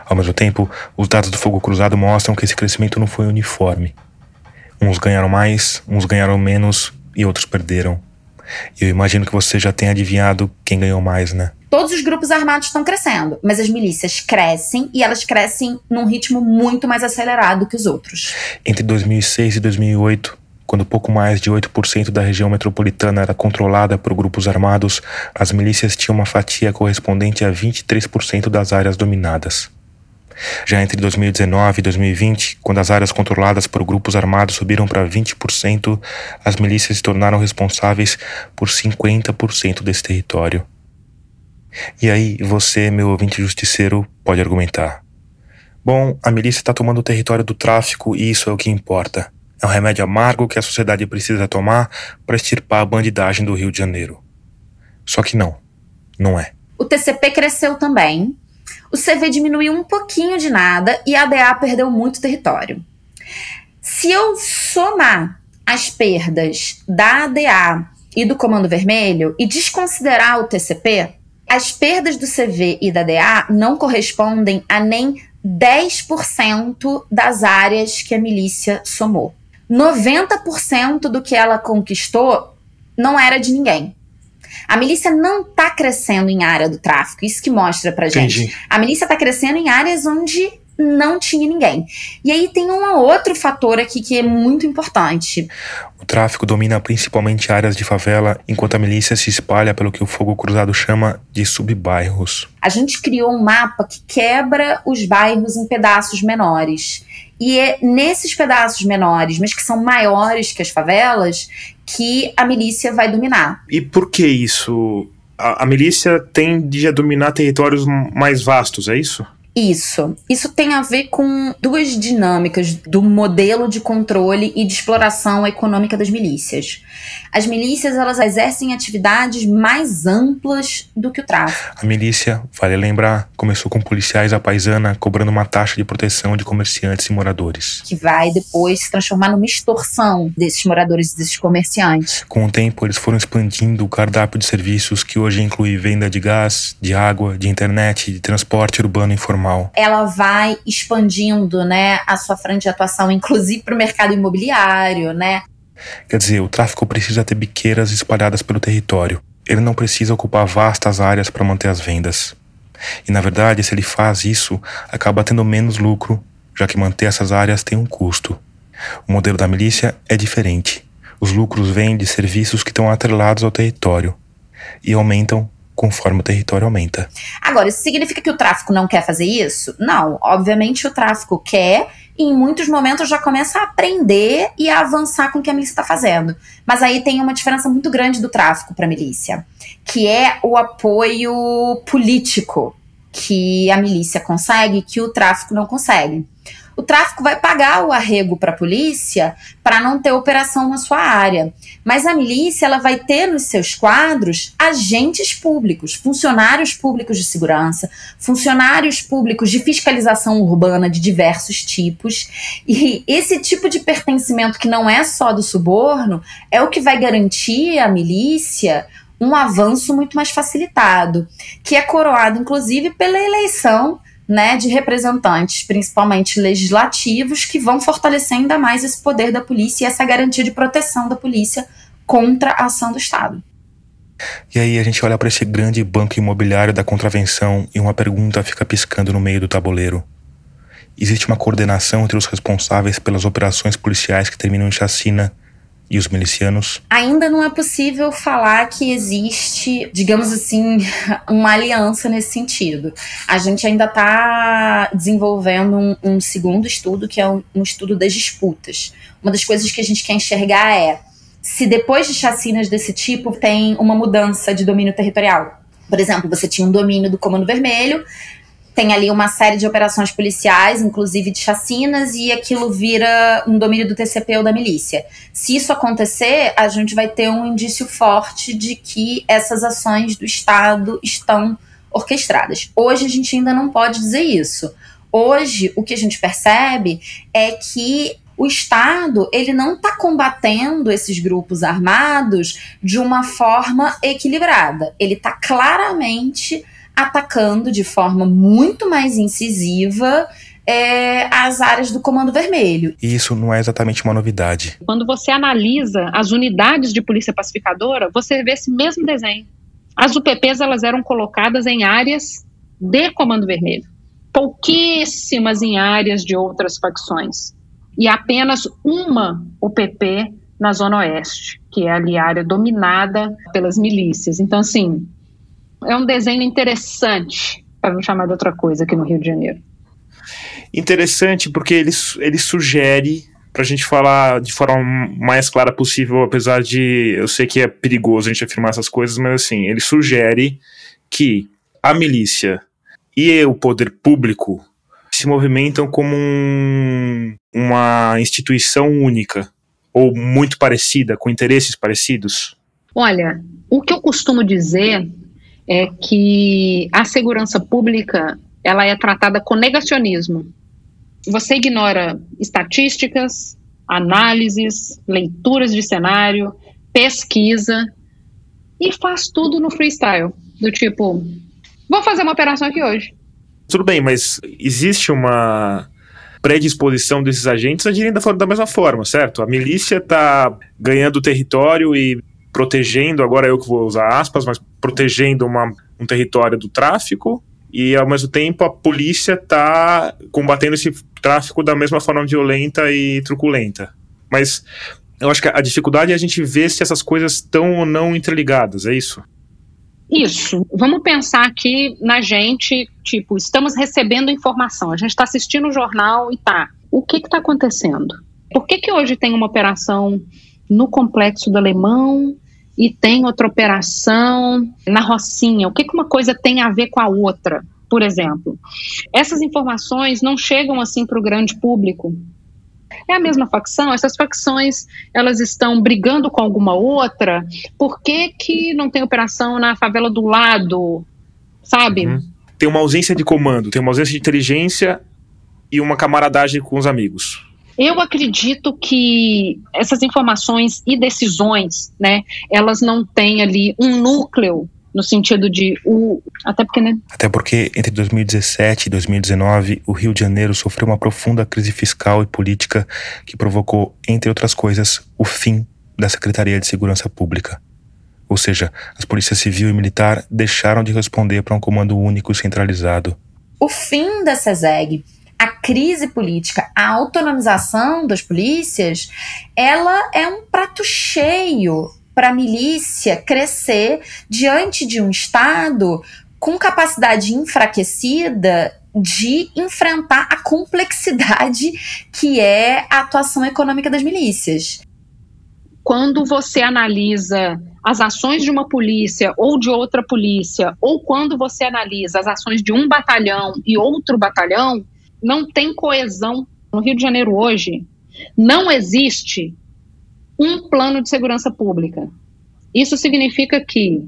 Ao mesmo tempo, os dados do fogo cruzado mostram que esse crescimento não foi uniforme. Uns ganharam mais, uns ganharam menos e outros perderam. Eu imagino que você já tenha adivinhado quem ganhou mais, né? Todos os grupos armados estão crescendo, mas as milícias crescem e elas crescem num ritmo muito mais acelerado que os outros. Entre 2006 e 2008, quando pouco mais de 8% da região metropolitana era controlada por grupos armados, as milícias tinham uma fatia correspondente a 23% das áreas dominadas. Já entre 2019 e 2020, quando as áreas controladas por grupos armados subiram para 20%, as milícias se tornaram responsáveis por 50% desse território. E aí, você, meu ouvinte justiceiro, pode argumentar. Bom, a milícia está tomando o território do tráfico e isso é o que importa. É um remédio amargo que a sociedade precisa tomar para extirpar a bandidagem do Rio de Janeiro. Só que não, não é. O TCP cresceu também, o CV diminuiu um pouquinho de nada e a ADA perdeu muito território. Se eu somar as perdas da ADA e do Comando Vermelho e desconsiderar o TCP, as perdas do CV e da DA não correspondem a nem 10% das áreas que a milícia somou. 90% do que ela conquistou não era de ninguém. A milícia não está crescendo em área do tráfico, isso que mostra pra gente. Entendi. A milícia está crescendo em áreas onde não tinha ninguém. E aí tem um outro fator aqui que é muito importante. O tráfico domina principalmente áreas de favela, enquanto a milícia se espalha pelo que o Fogo Cruzado chama de subbairros. A gente criou um mapa que quebra os bairros em pedaços menores. E é nesses pedaços menores, mas que são maiores que as favelas, que a milícia vai dominar. E por que isso? A, a milícia tende a dominar territórios mais vastos, é isso? Isso. Isso tem a ver com duas dinâmicas do modelo de controle e de exploração econômica das milícias. As milícias, elas exercem atividades mais amplas do que o tráfico. A milícia, vale lembrar, começou com policiais à paisana cobrando uma taxa de proteção de comerciantes e moradores. Que vai depois se transformar numa extorsão desses moradores e desses comerciantes. Com o tempo, eles foram expandindo o cardápio de serviços que hoje inclui venda de gás, de água, de internet, de transporte urbano informal ela vai expandindo, né, a sua frente de atuação, inclusive para o mercado imobiliário, né? Quer dizer, o tráfico precisa ter biqueiras espalhadas pelo território. Ele não precisa ocupar vastas áreas para manter as vendas. E na verdade, se ele faz isso, acaba tendo menos lucro, já que manter essas áreas tem um custo. O modelo da milícia é diferente. Os lucros vêm de serviços que estão atrelados ao território e aumentam conforme o território aumenta. Agora, isso significa que o tráfico não quer fazer isso? Não, obviamente o tráfico quer e em muitos momentos já começa a aprender e a avançar com o que a milícia está fazendo. Mas aí tem uma diferença muito grande do tráfico para a milícia, que é o apoio político que a milícia consegue que o tráfico não consegue o tráfico vai pagar o arrego para a polícia para não ter operação na sua área. Mas a milícia ela vai ter nos seus quadros agentes públicos, funcionários públicos de segurança, funcionários públicos de fiscalização urbana de diversos tipos. E esse tipo de pertencimento que não é só do suborno é o que vai garantir à milícia um avanço muito mais facilitado, que é coroado inclusive pela eleição né, de representantes, principalmente legislativos, que vão fortalecer ainda mais esse poder da polícia e essa garantia de proteção da polícia contra a ação do Estado. E aí a gente olha para esse grande banco imobiliário da contravenção e uma pergunta fica piscando no meio do tabuleiro. Existe uma coordenação entre os responsáveis pelas operações policiais que terminam em chacina e os milicianos? Ainda não é possível falar que existe, digamos assim, uma aliança nesse sentido. A gente ainda está desenvolvendo um, um, segundo estudo, que é um, um estudo das disputas. Uma das coisas que a gente quer enxergar é se depois de chacinas desse tipo tem uma mudança de domínio territorial. Por exemplo, você tinha um domínio do Comando Vermelho, tem ali uma série de operações policiais, inclusive de chacinas, e aquilo vira um domínio do TCP ou da milícia. Se isso acontecer, a gente vai ter um indício forte de que essas ações do Estado estão orquestradas. Hoje a gente ainda não pode dizer isso. Hoje, o que a gente percebe é que o Estado ele não está combatendo esses grupos armados de uma forma equilibrada. Ele está claramente atacando de forma muito mais incisiva é, as áreas do Comando Vermelho. E isso não é exatamente uma novidade. Quando você analisa as unidades de polícia pacificadora, você vê esse mesmo desenho. As UPPs elas eram colocadas em áreas de Comando Vermelho, pouquíssimas em áreas de outras facções e apenas uma UPP na Zona Oeste, que é ali a área dominada pelas milícias. Então, assim, é um desenho interessante, para não chamar de outra coisa, aqui no Rio de Janeiro. Interessante porque ele, ele sugere, para a gente falar de forma mais clara possível, apesar de eu sei que é perigoso a gente afirmar essas coisas, mas assim, ele sugere que a milícia e o poder público se movimentam como um, uma instituição única ou muito parecida, com interesses parecidos? Olha, o que eu costumo dizer é que a segurança pública ela é tratada com negacionismo. Você ignora estatísticas, análises, leituras de cenário, pesquisa e faz tudo no freestyle, do tipo, vou fazer uma operação aqui hoje. Tudo bem, mas existe uma predisposição desses agentes agirem da, da mesma forma, certo? A milícia está ganhando território e protegendo, agora eu que vou usar aspas, mas protegendo uma, um território do tráfico, e ao mesmo tempo a polícia está combatendo esse tráfico da mesma forma violenta e truculenta. Mas eu acho que a dificuldade é a gente ver se essas coisas estão ou não interligadas, é isso? Isso. Vamos pensar aqui na gente, tipo, estamos recebendo informação. A gente está assistindo o jornal e tá. o que está acontecendo. Por que, que hoje tem uma operação no complexo do Alemão e tem outra operação na Rocinha? O que, que uma coisa tem a ver com a outra, por exemplo? Essas informações não chegam assim para o grande público. É a mesma facção? Essas facções elas estão brigando com alguma outra? Por que, que não tem operação na favela do lado? Sabe? Uhum. Tem uma ausência de comando, tem uma ausência de inteligência e uma camaradagem com os amigos. Eu acredito que essas informações e decisões, né, elas não têm ali um núcleo no sentido de o até porque né? até porque entre 2017 e 2019 o Rio de Janeiro sofreu uma profunda crise fiscal e política que provocou entre outras coisas o fim da Secretaria de Segurança Pública. Ou seja, as polícias civil e militar deixaram de responder para um comando único e centralizado. O fim da SESEG a crise política, a autonomização das polícias, ela é um prato cheio para a milícia crescer diante de um Estado com capacidade enfraquecida de enfrentar a complexidade que é a atuação econômica das milícias. Quando você analisa as ações de uma polícia ou de outra polícia, ou quando você analisa as ações de um batalhão e outro batalhão, não tem coesão. No Rio de Janeiro hoje, não existe um plano de segurança pública. Isso significa que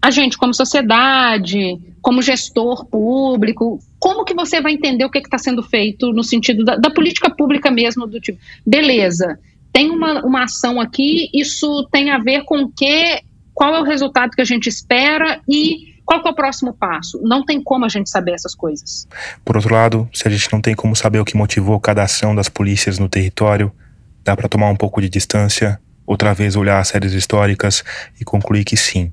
a gente, como sociedade, como gestor público, como que você vai entender o que está sendo feito no sentido da, da, política pública mesmo, do tipo, beleza, tem uma, uma ação aqui, isso tem a ver com o que, qual é o resultado que a gente espera e qual é o próximo passo? Não tem como a gente saber essas coisas. Por outro lado, se a gente não tem como saber o que motivou cada ação das polícias no território, dá para tomar um pouco de distância, outra vez olhar as séries históricas e concluir que sim,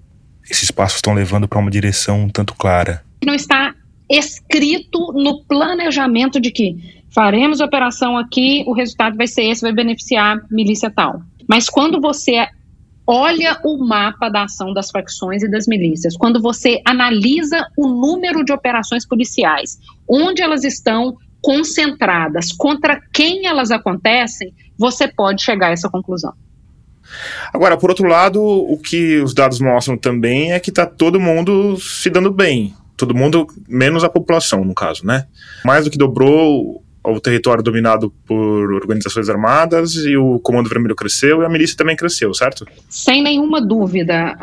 esses passos estão levando para uma direção um tanto clara. Não está escrito no planejamento de que faremos a operação aqui, o resultado vai ser esse, vai beneficiar milícia tal. Mas quando você olha o mapa da ação das facções e das milícias, quando você analisa o número de operações policiais, onde elas estão concentradas, contra quem elas acontecem, você pode chegar a essa conclusão. Agora, por outro lado, o que os dados mostram também é que está todo mundo se dando bem. Todo mundo, menos a população, no caso, né? Mais do que dobrou o território dominado por organizações armadas e o Comando Vermelho cresceu e a milícia também cresceu, certo? Sem nenhuma dúvida.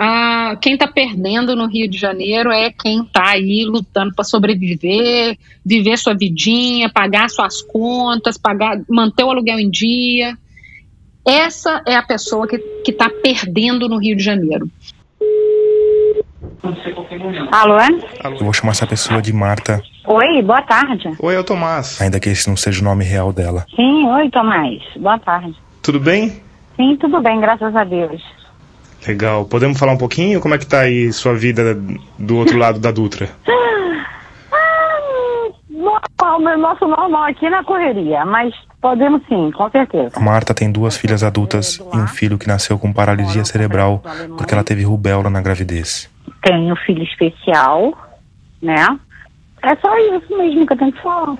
Quem está perdendo no Rio de Janeiro é quem está aí lutando para sobreviver, viver sua vidinha, pagar suas contas, pagar, manter o aluguel em dia. Essa é a pessoa que está perdendo no Rio de Janeiro. Alô? Eu vou chamar essa pessoa de Marta. Oi, boa tarde. Oi, é o Tomás. Ainda que esse não seja o nome real dela. Sim, oi, Tomás. Boa tarde. Tudo bem? Sim, tudo bem, graças a Deus. Legal. Podemos falar um pouquinho? Como é que tá aí sua vida do outro lado da Dutra? ah, o nosso normal aqui na correria, mas podemos sim, com certeza. A Marta tem duas filhas adultas e um filho que nasceu com paralisia cerebral porque ela teve rubéola na gravidez tenho um filho especial, né? É só isso mesmo que eu tenho que falar.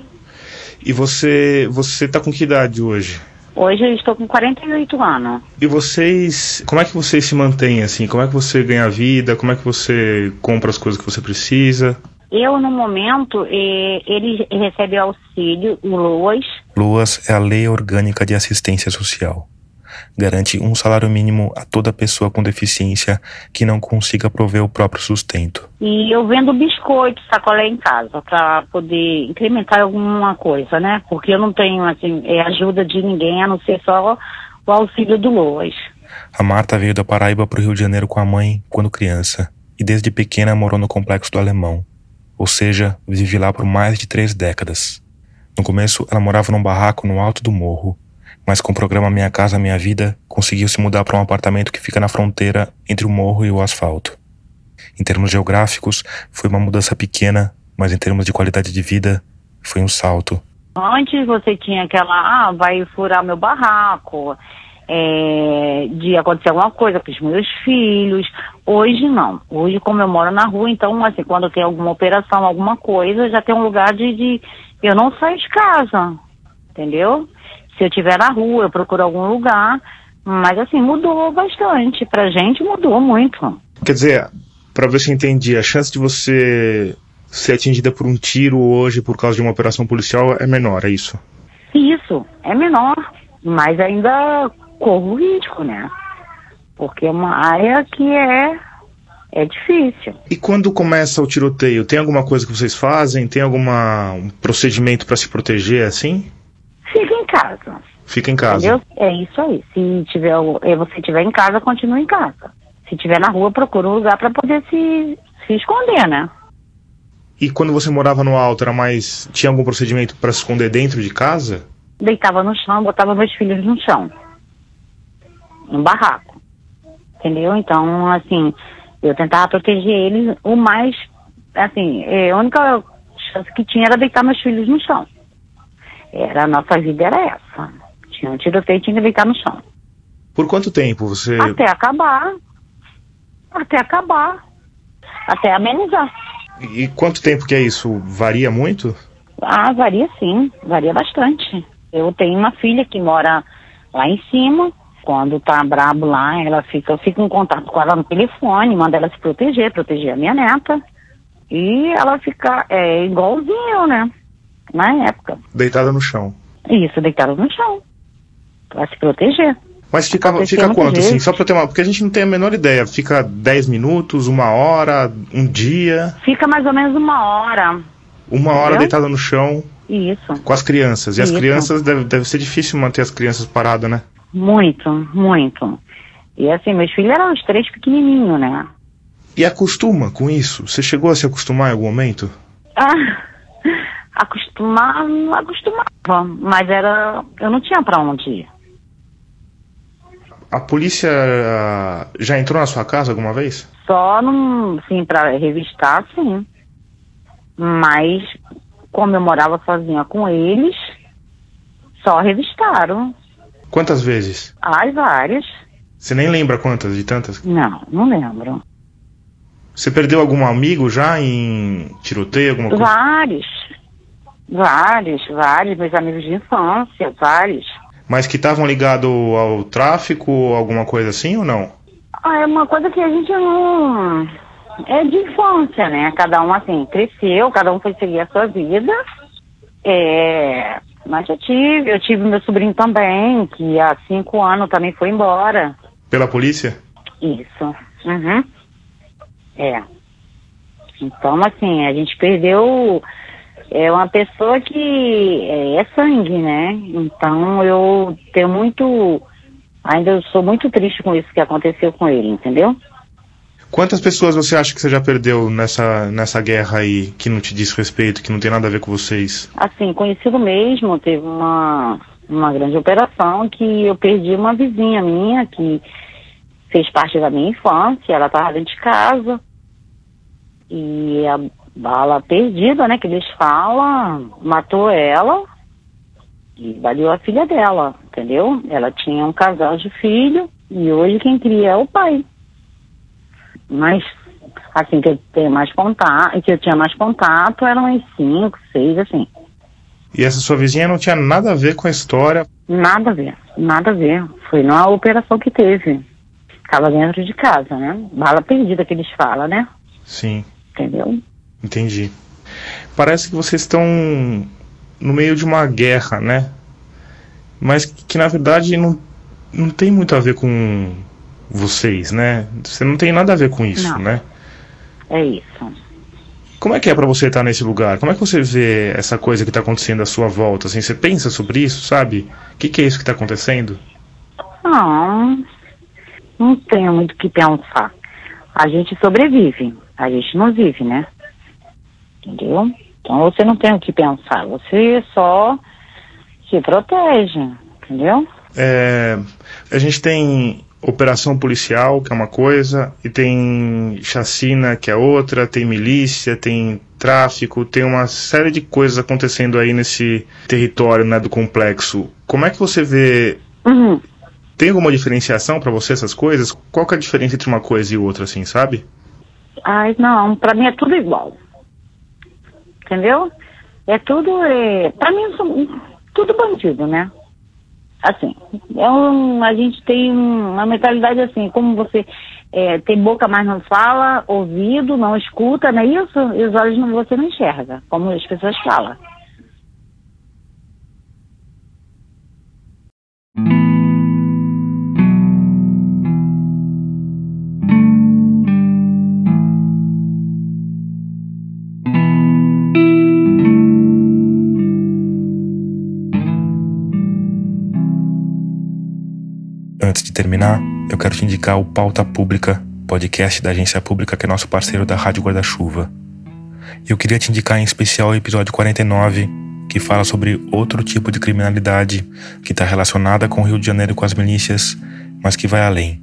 E você, você tá com que idade hoje? Hoje eu estou com 48 anos. E vocês, como é que vocês se mantêm assim? Como é que você ganha vida? Como é que você compra as coisas que você precisa? Eu, no momento, eh, ele recebe auxílio, o LOAS. LOAS é a Lei Orgânica de Assistência Social garante um salário mínimo a toda pessoa com deficiência que não consiga prover o próprio sustento. E eu vendo biscoito, sacolé em casa, para poder incrementar alguma coisa, né? Porque eu não tenho, assim, é, ajuda de ninguém, a não ser só o auxílio do Loas. A Marta veio da Paraíba para o Rio de Janeiro com a mãe quando criança e desde pequena morou no Complexo do Alemão, ou seja, vive lá por mais de três décadas. No começo, ela morava num barraco no alto do morro, mas com o programa Minha Casa Minha Vida, conseguiu se mudar para um apartamento que fica na fronteira entre o morro e o asfalto. Em termos geográficos, foi uma mudança pequena, mas em termos de qualidade de vida, foi um salto. Antes você tinha aquela, ah, vai furar meu barraco, é, de acontecer alguma coisa com os meus filhos. Hoje não. Hoje, como eu moro na rua, então, assim, quando tem alguma operação, alguma coisa, já tem um lugar de, de eu não saio de casa entendeu? Se eu estiver na rua, eu procuro algum lugar. Mas assim, mudou bastante. Pra gente mudou muito. Quer dizer, para ver se eu entendi, a chance de você ser atingida por um tiro hoje por causa de uma operação policial é menor, é isso? Isso, é menor. Mas ainda corro risco, né? Porque é uma área que é é difícil. E quando começa o tiroteio, tem alguma coisa que vocês fazem? Tem algum um procedimento para se proteger assim? Fica em casa. Fica em casa. Entendeu? É isso aí. Se tiver, é, você estiver em casa, continue em casa. Se estiver na rua, procura um lugar para poder se, se esconder, né? E quando você morava no alto, era mais. Tinha algum procedimento para se esconder dentro de casa? Deitava no chão, botava meus filhos no chão. Um barraco. Entendeu? Então, assim, eu tentava proteger eles o mais. Assim, é, a única chance que tinha era deitar meus filhos no chão. Era, a nossa vida era essa. Tinha um tiroteio e tinha que deitar no chão. Por quanto tempo você. Até acabar. Até acabar. Até amenizar. E quanto tempo que é isso? Varia muito? Ah, varia sim. Varia bastante. Eu tenho uma filha que mora lá em cima. Quando tá brabo lá, ela fica, eu fico em contato com ela no telefone, manda ela se proteger, proteger a minha neta. E ela fica é, igualzinho, né? Na época. Deitada no chão. Isso, deitada no chão. Pra se proteger. Mas fica, fica quanto, assim? Só pra ter uma. Porque a gente não tem a menor ideia. Fica 10 minutos, uma hora, um dia? Fica mais ou menos uma hora. Uma hora Entendeu? deitada no chão. Isso. Com as crianças. E Isso. as crianças, deve, deve ser difícil manter as crianças paradas, né? Muito, muito. E assim, meus filhos eram os três pequenininhos, né? E acostuma com isso? Você chegou a se acostumar em algum momento? Ah, acostumar, acostumava, mas era, eu não tinha para onde ir. A polícia ah, já entrou na sua casa alguma vez? Só, num, sim, para revistar, sim. Mas, como eu morava sozinha com eles, só revistaram. Quantas vezes? Ai, várias. Você nem lembra quantas, de tantas? Não, não lembro. Você perdeu algum amigo já em tiroteio, alguma coisa? Vários. Vários, vários. Meus amigos de infância, vários. Mas que estavam ligados ao tráfico, alguma coisa assim ou não? Ah, é uma coisa que a gente não. É de infância, né? Cada um, assim, cresceu, cada um foi seguir a sua vida. É. Mas eu tive, eu tive meu sobrinho também, que há cinco anos também foi embora. Pela polícia? Isso. Uhum. É. Então, assim, a gente perdeu é uma pessoa que é, é sangue, né? Então eu tenho muito. Ainda sou muito triste com isso que aconteceu com ele, entendeu? Quantas pessoas você acha que você já perdeu nessa, nessa guerra aí que não te diz respeito, que não tem nada a ver com vocês? Assim, conhecido mesmo, teve uma, uma grande operação que eu perdi uma vizinha minha que fez parte da minha infância, ela estava dentro de casa e a bala perdida, né, que eles falam, matou ela e baleou a filha dela, entendeu? Ela tinha um casal de filho e hoje quem cria é o pai. Mas, assim, que eu tenho mais contato, que eu tinha mais contato, eram uns cinco, seis, assim. E essa sua vizinha não tinha nada a ver com a história? Nada a ver, nada a ver. Foi numa operação que teve. Estava dentro de casa, né? Bala perdida que eles falam, né? Sim. Entendeu? Entendi. Parece que vocês estão no meio de uma guerra, né? Mas que na verdade não, não tem muito a ver com vocês, né? Você não tem nada a ver com isso, não. né? É isso. Como é que é para você estar nesse lugar? Como é que você vê essa coisa que está acontecendo à sua volta? Assim, você pensa sobre isso, sabe? O que, que, é isso que está acontecendo? Não, não tenho muito o que pensar. A gente sobrevive, a gente não vive, né? Entendeu? Então você não tem o que pensar, você só se protege, entendeu? É, a gente tem operação policial, que é uma coisa, e tem chacina, que é outra, tem milícia, tem tráfico, tem uma série de coisas acontecendo aí nesse território né, do complexo. Como é que você vê. Uhum. Tem alguma diferenciação para você essas coisas? Qual que é a diferença entre uma coisa e outra, assim, sabe? Ai, não, para mim é tudo igual entendeu? É tudo, é, para mim são, tudo bandido, né? Assim, é um, a gente tem uma mentalidade assim, como você é, tem boca, mas não fala, ouvido, não escuta, não é isso? E os olhos não, você não enxerga, como as pessoas falam. Terminar, eu quero te indicar o Pauta Pública, podcast da agência pública que é nosso parceiro da Rádio Guarda-Chuva. Eu queria te indicar em especial o episódio 49, que fala sobre outro tipo de criminalidade que está relacionada com o Rio de Janeiro e com as milícias, mas que vai além.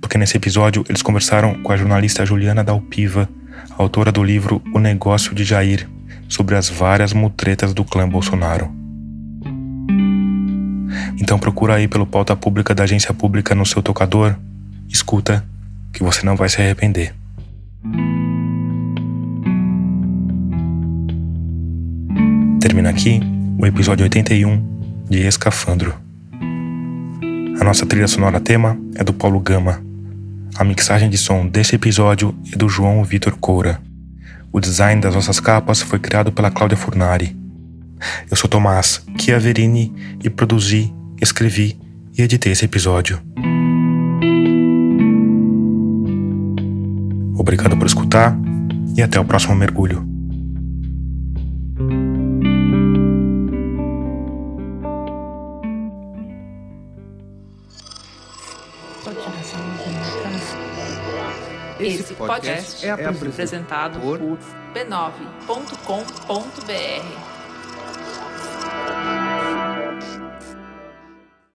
Porque nesse episódio eles conversaram com a jornalista Juliana Dalpiva, autora do livro O Negócio de Jair, sobre as várias mutretas do clã Bolsonaro. Então procura aí pelo pauta pública da agência pública no seu tocador, escuta, que você não vai se arrepender. Termina aqui o episódio 81 de Escafandro. A nossa trilha sonora tema é do Paulo Gama. A mixagem de som desse episódio é do João Vitor Coura. O design das nossas capas foi criado pela Cláudia Furnari. Eu sou Tomás Chiaverini e produzi, escrevi e editei esse episódio. Obrigado por escutar e até o próximo mergulho. Esse podcast é apresentado por b9.com.br.